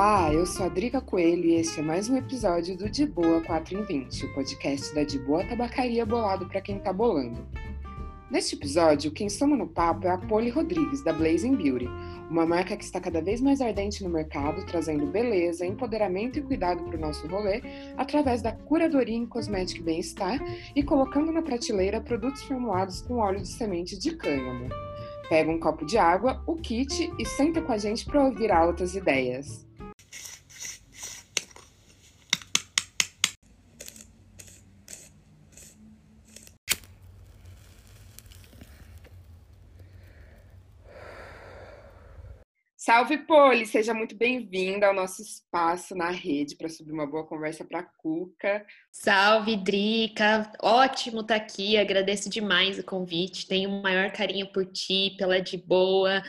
Olá, eu sou a Drica Coelho e este é mais um episódio do De Boa 4 em 20, o podcast da De Boa Tabacaria bolado para quem tá bolando. Neste episódio, quem soma no papo é a Polly Rodrigues, da Blazing Beauty, uma marca que está cada vez mais ardente no mercado, trazendo beleza, empoderamento e cuidado para o nosso rolê, através da curadoria em cosmético bem-estar e colocando na prateleira produtos formulados com óleo de semente de cânhamo. Pega um copo de água, o kit e senta com a gente para ouvir altas ideias. Salve, Poli! Seja muito bem-vinda ao nosso espaço na rede para subir uma boa conversa para a Cuca. Salve, Drica! Ótimo estar tá aqui, agradeço demais o convite. Tenho o maior carinho por ti, pela de boa.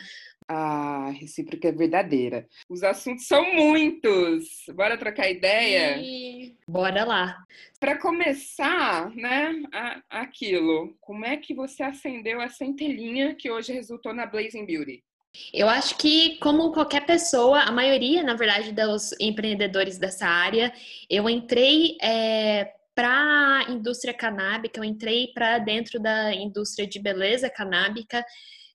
A recíproca é verdadeira. Os assuntos são muitos. Bora trocar ideia? E... Bora lá. Para começar, né, aquilo, como é que você acendeu a centelhinha que hoje resultou na Blazing Beauty? Eu acho que, como qualquer pessoa, a maioria, na verdade, dos empreendedores dessa área, eu entrei é, para a indústria canábica, eu entrei para dentro da indústria de beleza canábica,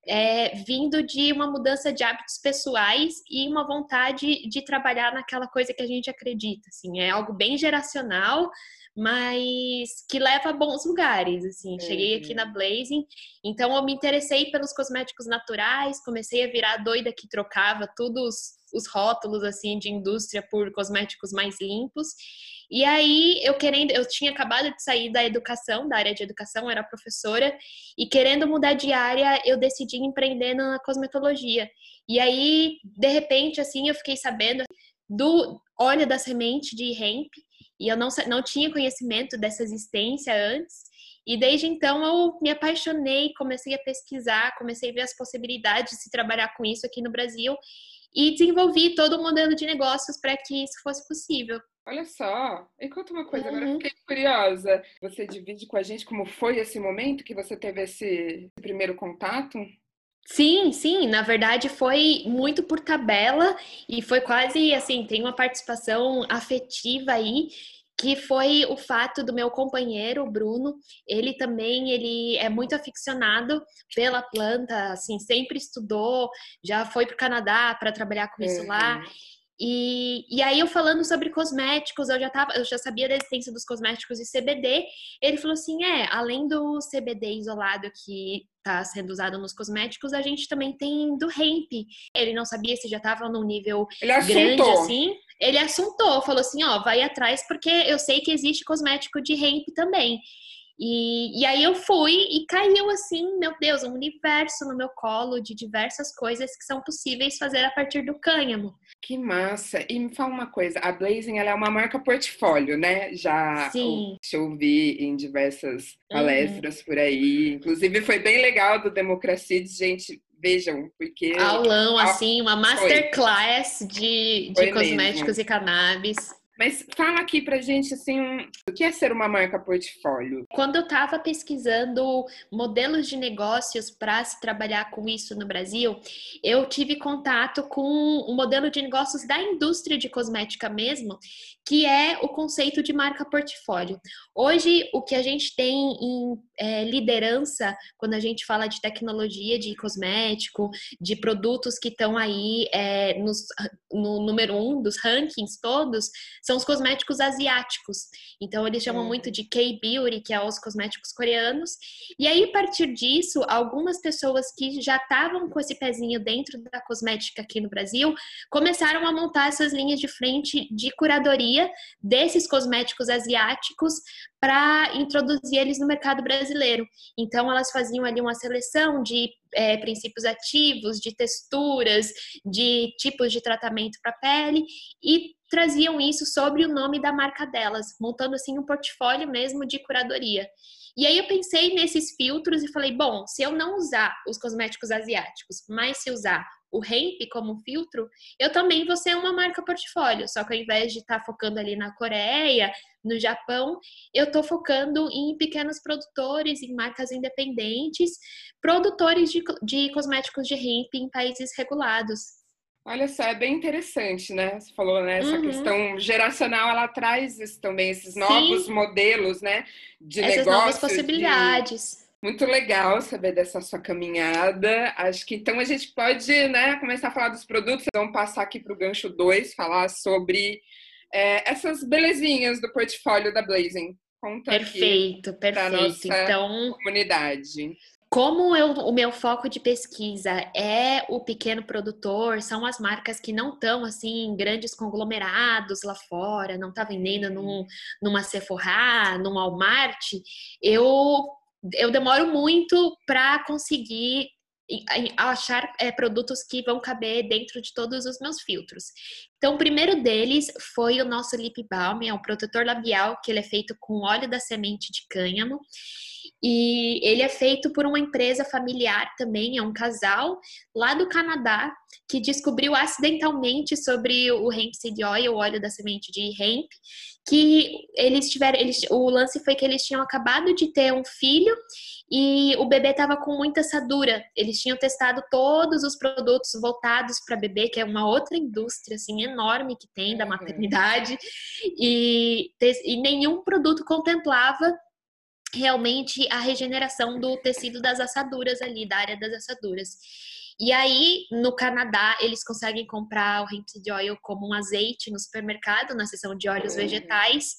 é, vindo de uma mudança de hábitos pessoais e uma vontade de trabalhar naquela coisa que a gente acredita. Assim, é algo bem geracional, mas que leva a bons lugares, assim. Cheguei aqui na Blazing, então eu me interessei pelos cosméticos naturais, comecei a virar doida que trocava todos os rótulos assim de indústria por cosméticos mais limpos. E aí eu querendo, eu tinha acabado de sair da educação, da área de educação, era professora, e querendo mudar de área, eu decidi empreender na cosmetologia. E aí, de repente, assim, eu fiquei sabendo do óleo da semente de hemp, e eu não, não tinha conhecimento dessa existência antes. E desde então eu me apaixonei, comecei a pesquisar, comecei a ver as possibilidades de se trabalhar com isso aqui no Brasil e desenvolvi todo o modelo de negócios para que isso fosse possível. Olha só, e conta uma coisa, uhum. agora fiquei curiosa. Você divide com a gente como foi esse momento que você teve esse primeiro contato? Sim, sim, na verdade foi muito por tabela e foi quase assim, tem uma participação afetiva aí, que foi o fato do meu companheiro, o Bruno, ele também ele é muito aficionado pela planta, assim, sempre estudou, já foi para o Canadá para trabalhar com isso uhum. lá. E, e aí eu falando sobre cosméticos, eu já tava, eu já sabia da existência dos cosméticos de CBD. Ele falou assim: é, além do CBD isolado que está sendo usado nos cosméticos, a gente também tem do hemp. Ele não sabia se já estava num nível grande assim. Ele assuntou, falou assim: ó, vai atrás, porque eu sei que existe cosmético de hemp também. E, e aí eu fui e caiu assim, meu Deus, um universo no meu colo de diversas coisas que são possíveis fazer a partir do cânhamo. Que massa! E me fala uma coisa, a Blazing ela é uma marca portfólio, né? Já Sim. te ouvi em diversas uhum. palestras uhum. por aí. Inclusive foi bem legal do Democracides, gente. Vejam, porque. Aulão, assim, uma masterclass de, de cosméticos mesmo. e cannabis. Mas fala aqui pra gente assim, o que é ser uma marca portfólio? Quando eu estava pesquisando modelos de negócios para se trabalhar com isso no Brasil, eu tive contato com um modelo de negócios da indústria de cosmética mesmo, que é o conceito de marca portfólio. Hoje, o que a gente tem em é, liderança, quando a gente fala de tecnologia de cosmético, de produtos que estão aí é, nos, no número um dos rankings todos, são os cosméticos asiáticos. Então, eles chamam uhum. muito de K-Beauty, que é os cosméticos coreanos. E aí, a partir disso, algumas pessoas que já estavam com esse pezinho dentro da cosmética aqui no Brasil começaram a montar essas linhas de frente de curadoria desses cosméticos asiáticos para introduzir eles no mercado brasileiro. Então, elas faziam ali uma seleção de é, princípios ativos, de texturas, de tipos de tratamento para pele e traziam isso sobre o nome da marca delas, montando assim um portfólio mesmo de curadoria. E aí eu pensei nesses filtros e falei, bom, se eu não usar os cosméticos asiáticos, mas se usar o hemp como filtro, eu também vou ser uma marca portfólio. Só que ao invés de estar tá focando ali na Coreia, no Japão, eu estou focando em pequenos produtores, em marcas independentes, produtores de, de cosméticos de hemp em países regulados. Olha só, é bem interessante, né? Você falou, né? Essa uhum. questão geracional, ela traz isso, também esses novos Sim. modelos, né? De Essas negócio, novas possibilidades. De... Muito legal saber dessa sua caminhada. Acho que então a gente pode né, começar a falar dos produtos. Vamos passar aqui para o gancho 2, falar sobre é, essas belezinhas do portfólio da Blazing. Conta perfeito, perfeito. Então, comunidade. Como eu, o meu foco de pesquisa é o pequeno produtor, são as marcas que não estão assim em grandes conglomerados lá fora, não está vendendo num, numa Sephora, num Walmart, eu, eu demoro muito para conseguir achar é, produtos que vão caber dentro de todos os meus filtros. Então, o primeiro deles foi o nosso Lip Balm, é um protetor labial que ele é feito com óleo da semente de cânhamo. E ele é feito por uma empresa familiar também, é um casal lá do Canadá que descobriu acidentalmente sobre o hemp seed oil, o óleo da semente de hemp, que eles tiveram, eles, o lance foi que eles tinham acabado de ter um filho e o bebê estava com muita assadura. Eles tinham testado todos os produtos voltados para bebê, que é uma outra indústria assim enorme que tem da uhum. maternidade, e, e nenhum produto contemplava realmente a regeneração do tecido das assaduras ali, da área das assaduras. E aí, no Canadá, eles conseguem comprar o hemp seed oil como um azeite no supermercado, na seção de óleos uhum. vegetais,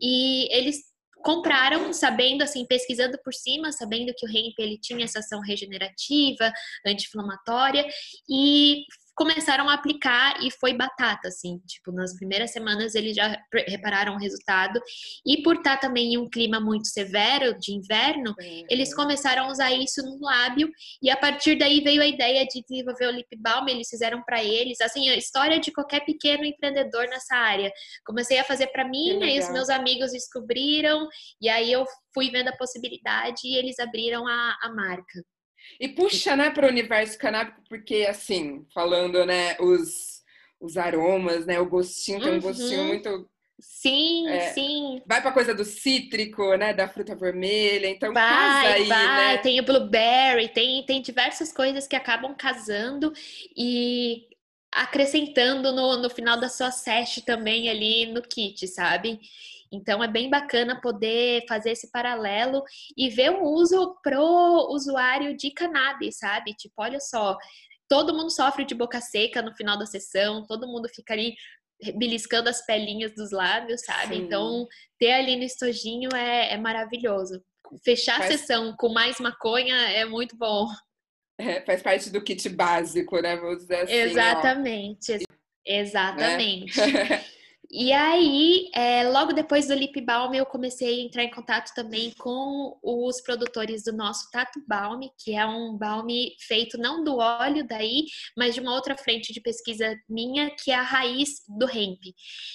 e eles compraram, sabendo assim, pesquisando por cima, sabendo que o hemp ele tinha essa ação regenerativa, anti-inflamatória e começaram a aplicar e foi batata, assim, tipo, nas primeiras semanas eles já repararam o resultado. E por estar também em um clima muito severo de inverno, uhum. eles começaram a usar isso no lábio e a partir daí veio a ideia de desenvolver o lip balm, eles fizeram para eles, assim, a história de qualquer pequeno empreendedor nessa área. Comecei a fazer para mim, né, e os meus amigos descobriram e aí eu fui vendo a possibilidade e eles abriram a, a marca. E puxa, né, para o universo canábico, porque assim, falando, né, os, os aromas, né, o gostinho tem um gostinho uhum. muito Sim, é, sim. Vai para coisa do cítrico, né, da fruta vermelha, então vai, casa aí, vai. né? Tem o blueberry, tem tem diversas coisas que acabam casando e acrescentando no, no final da sua sesh também ali no kit, sabe? Então é bem bacana poder fazer esse paralelo e ver o uso pro usuário de cannabis, sabe? Tipo, olha só, todo mundo sofre de boca seca no final da sessão, todo mundo fica ali beliscando as pelinhas dos lábios, sabe? Sim. Então, ter ali no estojinho é, é maravilhoso. Fechar faz... a sessão com mais maconha é muito bom. É, faz parte do kit básico, né? Vou dizer assim. Exatamente. Ó. Exatamente. Né? E aí, é, logo depois do Lip Balm, eu comecei a entrar em contato também com os produtores do nosso Tato Balm, que é um balm feito não do óleo daí, mas de uma outra frente de pesquisa minha, que é a raiz do hemp.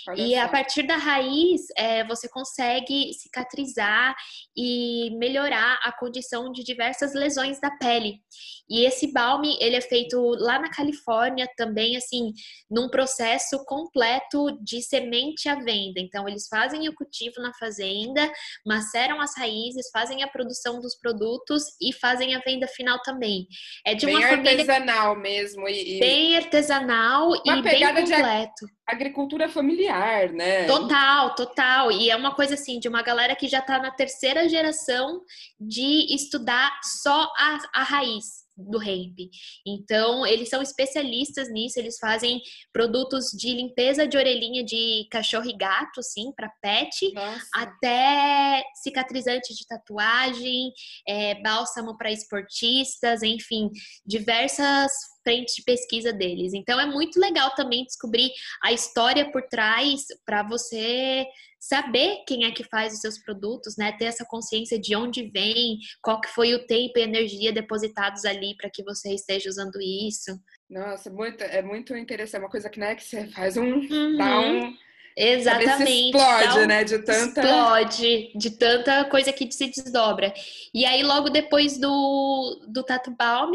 Olha e a partir da raiz, é, você consegue cicatrizar e melhorar a condição de diversas lesões da pele. E esse balm, ele é feito lá na Califórnia também, assim, num processo completo de semente à venda. Então, eles fazem o cultivo na fazenda, maceram as raízes, fazem a produção dos produtos e fazem a venda final também. É de uma bem família... artesanal mesmo. E, Bem artesanal e bem completo. agricultura familiar, né? Total, total. E é uma coisa assim, de uma galera que já está na terceira geração de estudar só a, a raiz do hemp. Então, eles são especialistas nisso, eles fazem produtos de limpeza de orelhinha de cachorro e gato, sim, para pet, Nossa. até cicatrizante de tatuagem, é, bálsamo para esportistas, enfim, diversas frentes de pesquisa deles. Então, é muito legal também descobrir a história por trás para você saber quem é que faz os seus produtos, né? Ter essa consciência de onde vem, qual que foi o tempo e energia depositados ali para que você esteja usando isso. Nossa, muito, é muito interessante. É uma coisa que, né, que você faz um. Uhum. Dá um Exatamente. Explode, então, né? De tanta. Explode, de tanta coisa que se desdobra. E aí, logo depois do, do Tato Balm,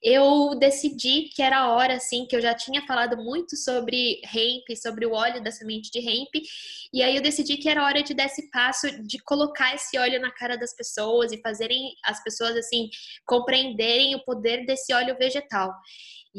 eu decidi que era a hora, assim, que eu já tinha falado muito sobre hemp, sobre o óleo da semente de hemp. E aí, eu decidi que era hora de dar esse passo de colocar esse óleo na cara das pessoas e fazerem as pessoas, assim, compreenderem o poder desse óleo vegetal.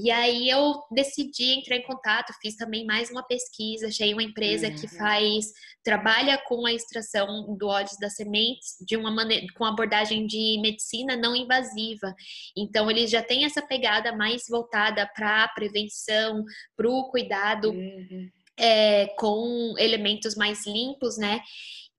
E aí eu decidi entrar em contato, fiz também mais uma pesquisa, achei uma empresa uhum. que faz trabalha com a extração do óleo das sementes de uma maneira com abordagem de medicina não invasiva. Então eles já têm essa pegada mais voltada para a prevenção, para o cuidado. Uhum. É, com elementos mais limpos, né?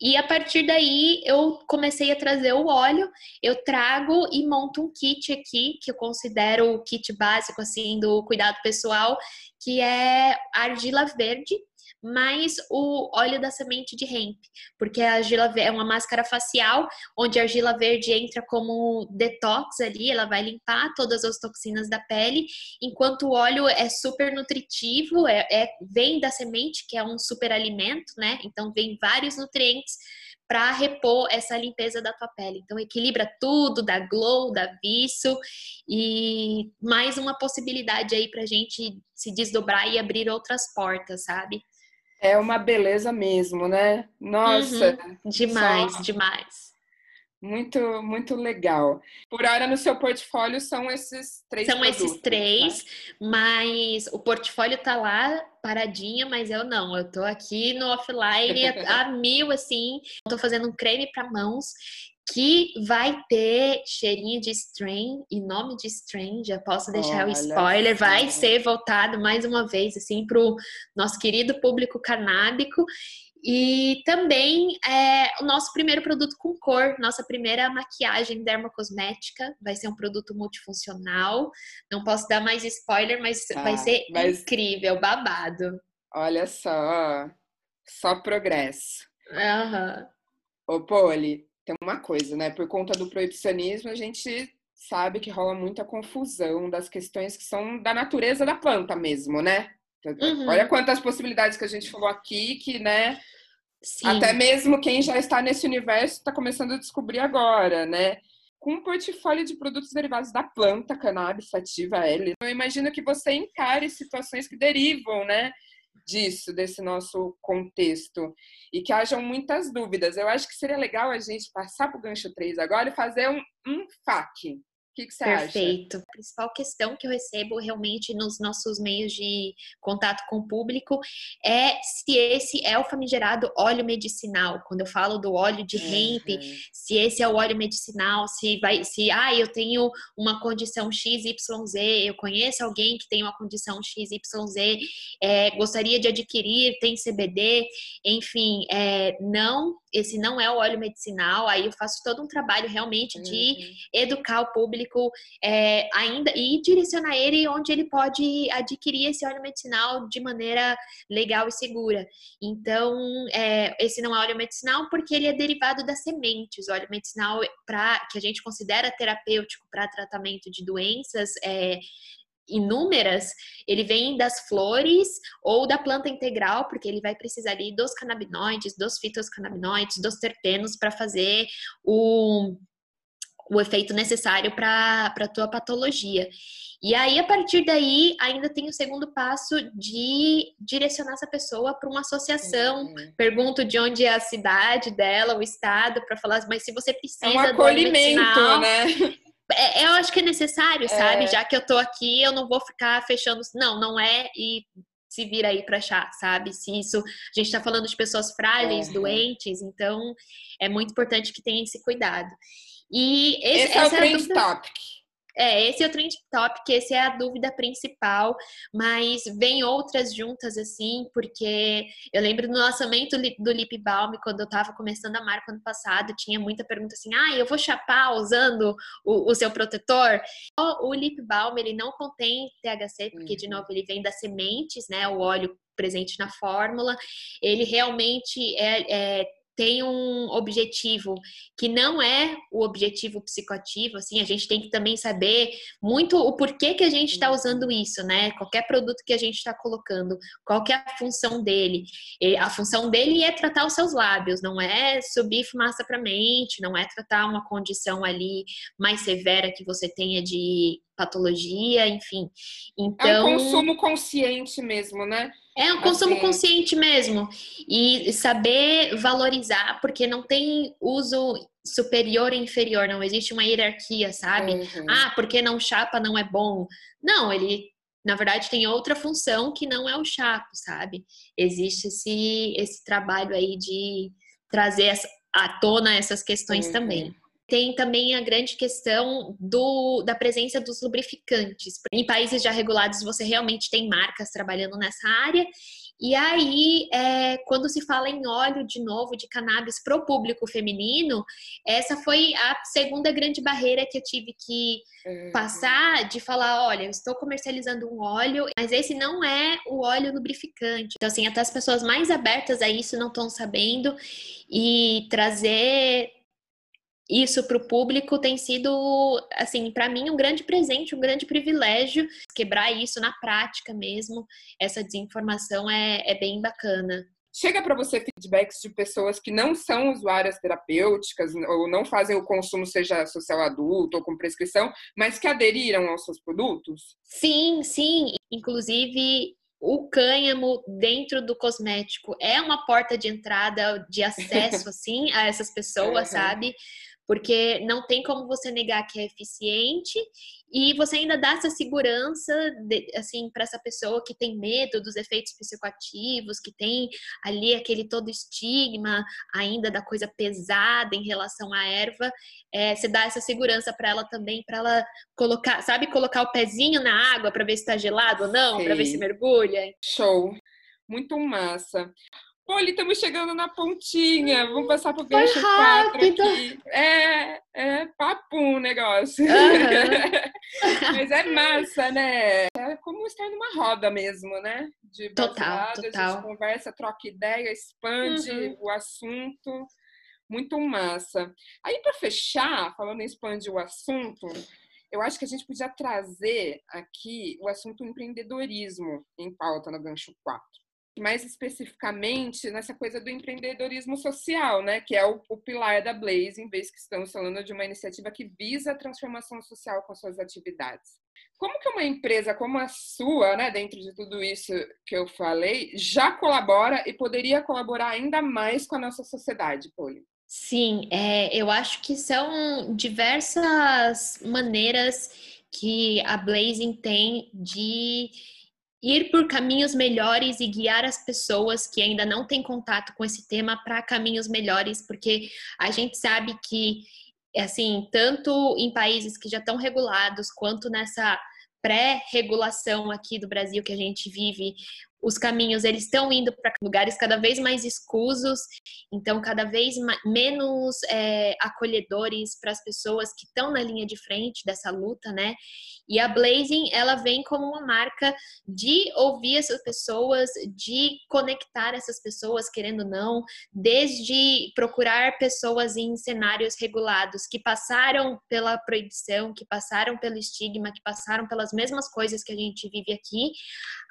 E a partir daí eu comecei a trazer o óleo, eu trago e monto um kit aqui, que eu considero o kit básico assim do cuidado pessoal, que é argila verde, mais o óleo da semente de hemp, porque a argila é uma máscara facial, onde a argila verde entra como detox ali, ela vai limpar todas as toxinas da pele, enquanto o óleo é super nutritivo, é, é vem da semente, que é um super alimento, né? Então vem vários nutrientes para repor essa limpeza da tua pele. Então equilibra tudo, dá glow, dá viço e mais uma possibilidade aí para gente se desdobrar e abrir outras portas, sabe? É uma beleza mesmo, né? Nossa! Uhum. Demais, só... demais. Muito, muito legal. Por hora, no seu portfólio são esses três São produtos, esses três, tá? mas o portfólio tá lá paradinha, mas eu não. Eu tô aqui no offline a mil, assim. Eu tô fazendo um creme para mãos que vai ter cheirinho de strain e nome de strain, já posso deixar Olha o spoiler, vai ser voltado mais uma vez assim para o nosso querido público canábico e também é, o nosso primeiro produto com cor, nossa primeira maquiagem dermocosmética, vai ser um produto multifuncional. Não posso dar mais spoiler, mas ah, vai ser mas... incrível, babado. Olha só, só progresso. Aham. Uhum. Ô, Poli, tem uma coisa, né? Por conta do proibicionismo, a gente sabe que rola muita confusão das questões que são da natureza da planta mesmo, né? Uhum. Olha quantas possibilidades que a gente falou aqui, que, né? Sim. Até mesmo quem já está nesse universo está começando a descobrir agora, né? Com um portfólio de produtos derivados da planta cannabis sativa L, eu imagino que você encare situações que derivam, né? Disso, desse nosso contexto, e que hajam muitas dúvidas. Eu acho que seria legal a gente passar para o gancho 3 agora e fazer um, um FAQ, que, que você Perfeito. acha? A principal questão que eu recebo realmente nos nossos meios de contato com o público é se esse é o famigerado óleo medicinal. Quando eu falo do óleo de hemp, uhum. se esse é o óleo medicinal, se vai, se ah, eu tenho uma condição XYZ, eu conheço alguém que tem uma condição XYZ, é, gostaria de adquirir, tem CBD, enfim, é, não, esse não é o óleo medicinal. Aí eu faço todo um trabalho realmente de uhum. educar o público é, ainda e direcionar ele onde ele pode adquirir esse óleo medicinal de maneira legal e segura. Então, é, esse não é óleo medicinal porque ele é derivado das sementes. O óleo medicinal pra, que a gente considera terapêutico para tratamento de doenças é, inúmeras, ele vem das flores ou da planta integral, porque ele vai precisar ali dos canabinoides, dos fitoscanabinoides, dos terpenos para fazer o o efeito necessário para a tua patologia. E aí, a partir daí, ainda tem o segundo passo de direcionar essa pessoa para uma associação. Uhum. Pergunto de onde é a cidade dela, o estado, para falar, mas se você precisa. É um acolhimento, né? É, eu acho que é necessário, é. sabe? Já que eu tô aqui, eu não vou ficar fechando. Não, não é. E se vira aí para achar, sabe? Se isso. A gente está falando de pessoas frágeis, uhum. doentes, então é muito importante que tenha esse cuidado. E esse, esse é o trend é topic. É, esse é o trend topic, esse é a dúvida principal, mas vem outras juntas assim, porque eu lembro no lançamento do Lip Balm, quando eu tava começando a marca ano passado, tinha muita pergunta assim: ah, eu vou chapar usando o, o seu protetor? O, o Lip Balm, ele não contém THC, porque, uhum. de novo, ele vem das sementes, né, o óleo presente na fórmula, ele realmente é, é tem um objetivo que não é o objetivo psicoativo, assim, a gente tem que também saber muito o porquê que a gente está usando isso, né? Qualquer produto que a gente está colocando, qual que é a função dele. E a função dele é tratar os seus lábios, não é subir fumaça para mente, não é tratar uma condição ali mais severa que você tenha de patologia, enfim. Então, é um então consumo consciente mesmo, né? É um consumo consciente mesmo. E saber valorizar, porque não tem uso superior e inferior, não existe uma hierarquia, sabe? Uhum. Ah, porque não chapa não é bom. Não, ele na verdade, tem outra função que não é o chapo, sabe? Existe esse, esse trabalho aí de trazer à tona essas questões uhum. também. Tem também a grande questão do, da presença dos lubrificantes. Em países já regulados, você realmente tem marcas trabalhando nessa área. E aí, é, quando se fala em óleo de novo de cannabis para o público feminino, essa foi a segunda grande barreira que eu tive que uhum. passar de falar, olha, eu estou comercializando um óleo, mas esse não é o óleo lubrificante. Então, assim, até as pessoas mais abertas a isso não estão sabendo e trazer isso para o público tem sido, assim, para mim um grande presente, um grande privilégio. Quebrar isso na prática mesmo, essa desinformação é, é bem bacana. Chega para você feedbacks de pessoas que não são usuárias terapêuticas ou não fazem o consumo, seja social adulto ou com prescrição, mas que aderiram aos seus produtos? Sim, sim. Inclusive, o cânhamo dentro do cosmético é uma porta de entrada, de acesso, assim, a essas pessoas, uhum. sabe? Porque não tem como você negar que é eficiente e você ainda dá essa segurança de, assim para essa pessoa que tem medo dos efeitos psicoativos, que tem ali aquele todo estigma ainda da coisa pesada em relação à erva, é, você dá essa segurança para ela também, para ela colocar, sabe, colocar o pezinho na água para ver se está gelado ou não, para ver se mergulha. Show, muito massa. Poli, estamos chegando na pontinha. Vamos passar pro gancho 4 aqui. É, é papum o negócio. Uhum. Mas é massa, né? É como estar numa roda mesmo, né? De total, total. A gente conversa, troca ideia, expande uhum. o assunto. Muito massa. Aí, para fechar, falando em expandir o assunto, eu acho que a gente podia trazer aqui o assunto empreendedorismo em pauta no gancho 4 mais especificamente nessa coisa do empreendedorismo social, né, que é o, o, pilar da Blaze, em vez que estamos falando de uma iniciativa que visa a transformação social com suas atividades. Como que uma empresa como a sua, né, dentro de tudo isso que eu falei, já colabora e poderia colaborar ainda mais com a nossa sociedade, Poli? Sim, é, eu acho que são diversas maneiras que a Blazing tem de ir por caminhos melhores e guiar as pessoas que ainda não têm contato com esse tema para caminhos melhores, porque a gente sabe que, assim, tanto em países que já estão regulados, quanto nessa pré-regulação aqui do Brasil que a gente vive, os caminhos eles estão indo para lugares cada vez mais escusos, então cada vez menos é, acolhedores para as pessoas que estão na linha de frente dessa luta, né? E a Blazing ela vem como uma marca de ouvir essas pessoas, de conectar essas pessoas, querendo ou não, desde procurar pessoas em cenários regulados que passaram pela proibição, que passaram pelo estigma, que passaram pelas mesmas coisas que a gente vive aqui,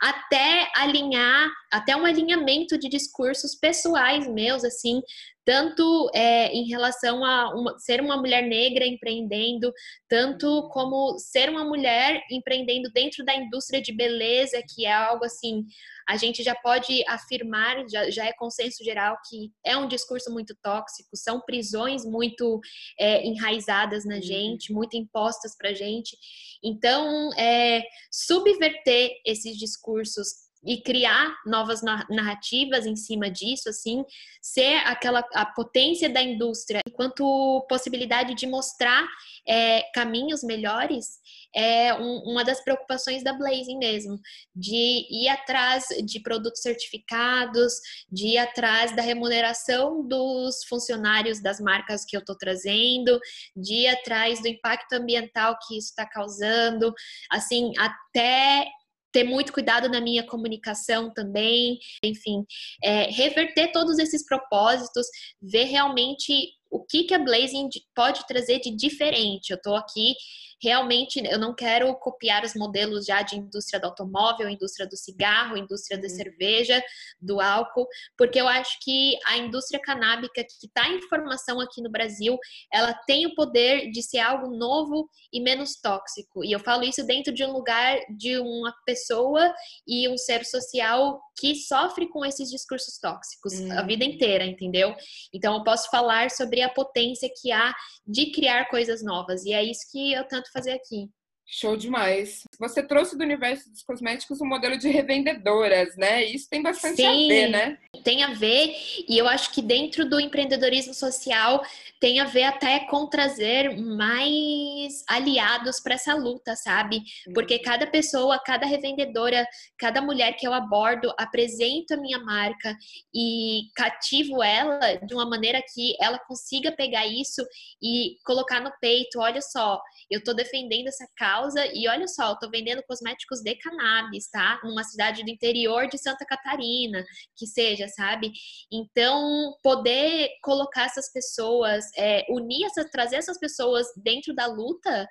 até alinhar, até um alinhamento de discursos pessoais meus, assim, tanto é, em relação a uma, ser uma mulher negra empreendendo, tanto como ser uma mulher empreendendo dentro da indústria de beleza, que é algo assim, a gente já pode afirmar, já, já é consenso geral que é um discurso muito tóxico, são prisões muito é, enraizadas na uhum. gente, muito impostas para gente. Então, é, subverter esses discursos e criar novas narrativas em cima disso, assim, ser aquela a potência da indústria enquanto possibilidade de mostrar é, caminhos melhores é um, uma das preocupações da Blazing mesmo, de ir atrás de produtos certificados, de ir atrás da remuneração dos funcionários das marcas que eu estou trazendo, de ir atrás do impacto ambiental que isso está causando, assim, até ter muito cuidado na minha comunicação também, enfim, é, reverter todos esses propósitos, ver realmente o que, que a Blazing pode trazer de diferente. Eu estou aqui realmente eu não quero copiar os modelos já de indústria do automóvel, indústria do cigarro, indústria da uhum. cerveja, do álcool, porque eu acho que a indústria canábica que está em formação aqui no Brasil, ela tem o poder de ser algo novo e menos tóxico. E eu falo isso dentro de um lugar de uma pessoa e um ser social que sofre com esses discursos tóxicos a vida uhum. inteira, entendeu? Então eu posso falar sobre a potência que há de criar coisas novas. E é isso que eu tanto fazer aqui. Show demais. Você trouxe do universo dos cosméticos um modelo de revendedoras, né? Isso tem bastante Sim, a ver, né? Tem a ver, e eu acho que dentro do empreendedorismo social tem a ver até com trazer mais aliados para essa luta, sabe? Porque uhum. cada pessoa, cada revendedora, cada mulher que eu abordo, apresento a minha marca e cativo ela de uma maneira que ela consiga pegar isso e colocar no peito, olha só, eu tô defendendo essa causa e olha só, eu tô vendendo cosméticos de cannabis, tá? Numa cidade do interior de Santa Catarina, que seja, sabe? Então, poder colocar essas pessoas, é, unir essas, trazer essas pessoas dentro da luta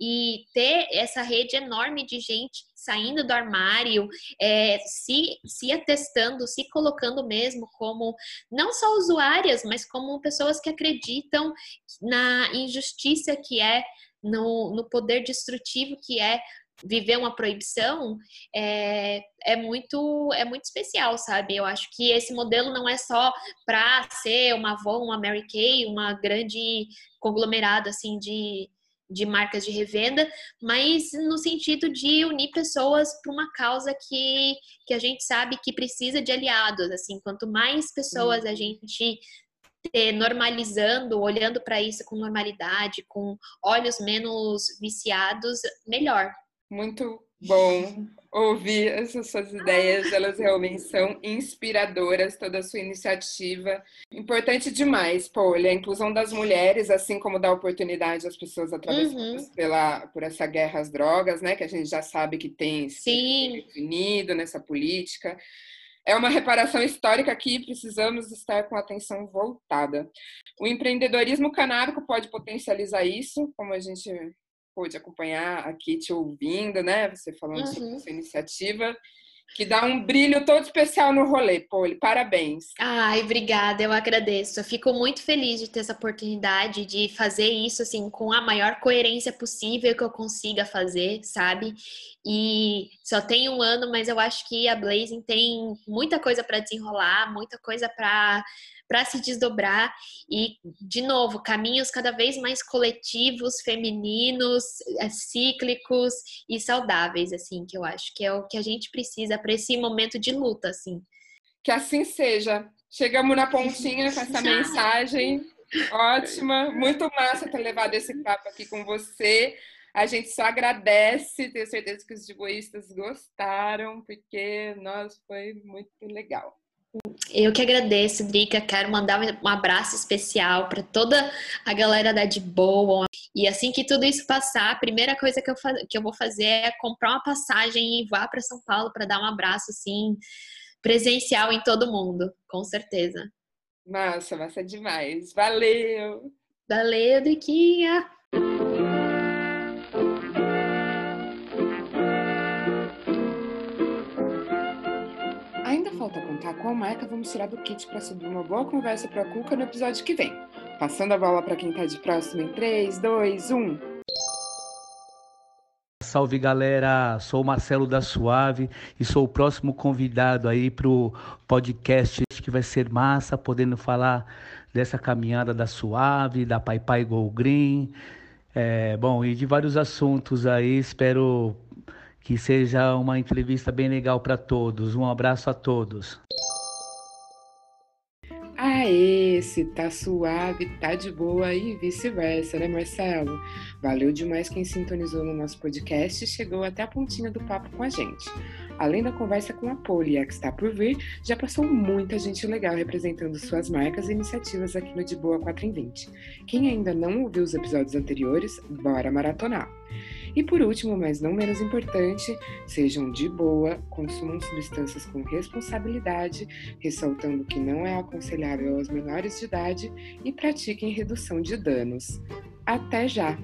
e ter essa rede enorme de gente saindo do armário, é, se, se atestando, se colocando mesmo como não só usuárias, mas como pessoas que acreditam na injustiça que é no, no poder destrutivo que é viver uma proibição é, é muito é muito especial, sabe? Eu acho que esse modelo não é só para ser uma Avon, uma Mary Kay, uma grande conglomerado assim de, de marcas de revenda, mas no sentido de unir pessoas para uma causa que, que a gente sabe que precisa de aliados, assim, quanto mais pessoas a gente ter normalizando, olhando para isso com normalidade, com olhos menos viciados, melhor. Muito bom ouvir essas suas ideias, elas realmente são inspiradoras, toda a sua iniciativa. Importante demais, Paula, a inclusão das mulheres, assim como dar oportunidade às pessoas atravessadas uhum. pela, por essa guerra às drogas, né, que a gente já sabe que tem Sim. definido nessa política é uma reparação histórica que precisamos estar com atenção voltada. O empreendedorismo canábico pode potencializar isso, como a gente pôde acompanhar aqui te ouvindo, né? Você falando uhum. sobre essa iniciativa que dá um brilho todo especial no rolê, Poli. Parabéns. Ai, obrigada, eu agradeço. Eu fico muito feliz de ter essa oportunidade de fazer isso assim com a maior coerência possível que eu consiga fazer, sabe? E só tem um ano, mas eu acho que a Blazing tem muita coisa para desenrolar, muita coisa para para se desdobrar e, de novo, caminhos cada vez mais coletivos, femininos, é, cíclicos e saudáveis, assim, que eu acho que é o que a gente precisa para esse momento de luta, assim. Que assim seja. Chegamos na pontinha com essa mensagem ótima. Muito massa ter levado esse papo aqui com você. A gente só agradece, tenho certeza que os diboístas gostaram, porque nós foi muito legal. Eu que agradeço, Drica. Quero mandar um abraço especial para toda a galera da De Boa. E assim que tudo isso passar, a primeira coisa que eu, que eu vou fazer é comprar uma passagem e voar para São Paulo para dar um abraço assim presencial em todo mundo, com certeza. Massa, massa demais. Valeu! Valeu, Driquinha! Falta contar qual marca vamos tirar do kit para subir uma boa conversa para a Cuca no episódio que vem. Passando a bola para quem está de próximo em 3, 2, 1. Salve galera, sou o Marcelo da Suave e sou o próximo convidado aí para o podcast que vai ser massa, podendo falar dessa caminhada da Suave, da Pai Pai Go Green, é, bom, e de vários assuntos aí, espero que seja uma entrevista bem legal para todos. Um abraço a todos. Aê, se tá suave, tá de boa e vice-versa, né, Marcelo? Valeu demais quem sintonizou no nosso podcast e chegou até a pontinha do papo com a gente. Além da conversa com a Poli, a que está por vir, já passou muita gente legal representando suas marcas e iniciativas aqui no De Boa 4 em 20. Quem ainda não ouviu os episódios anteriores, bora maratonar. E por último, mas não menos importante, sejam de boa, consumam substâncias com responsabilidade, ressaltando que não é aconselhável aos menores de idade e pratiquem redução de danos. Até já!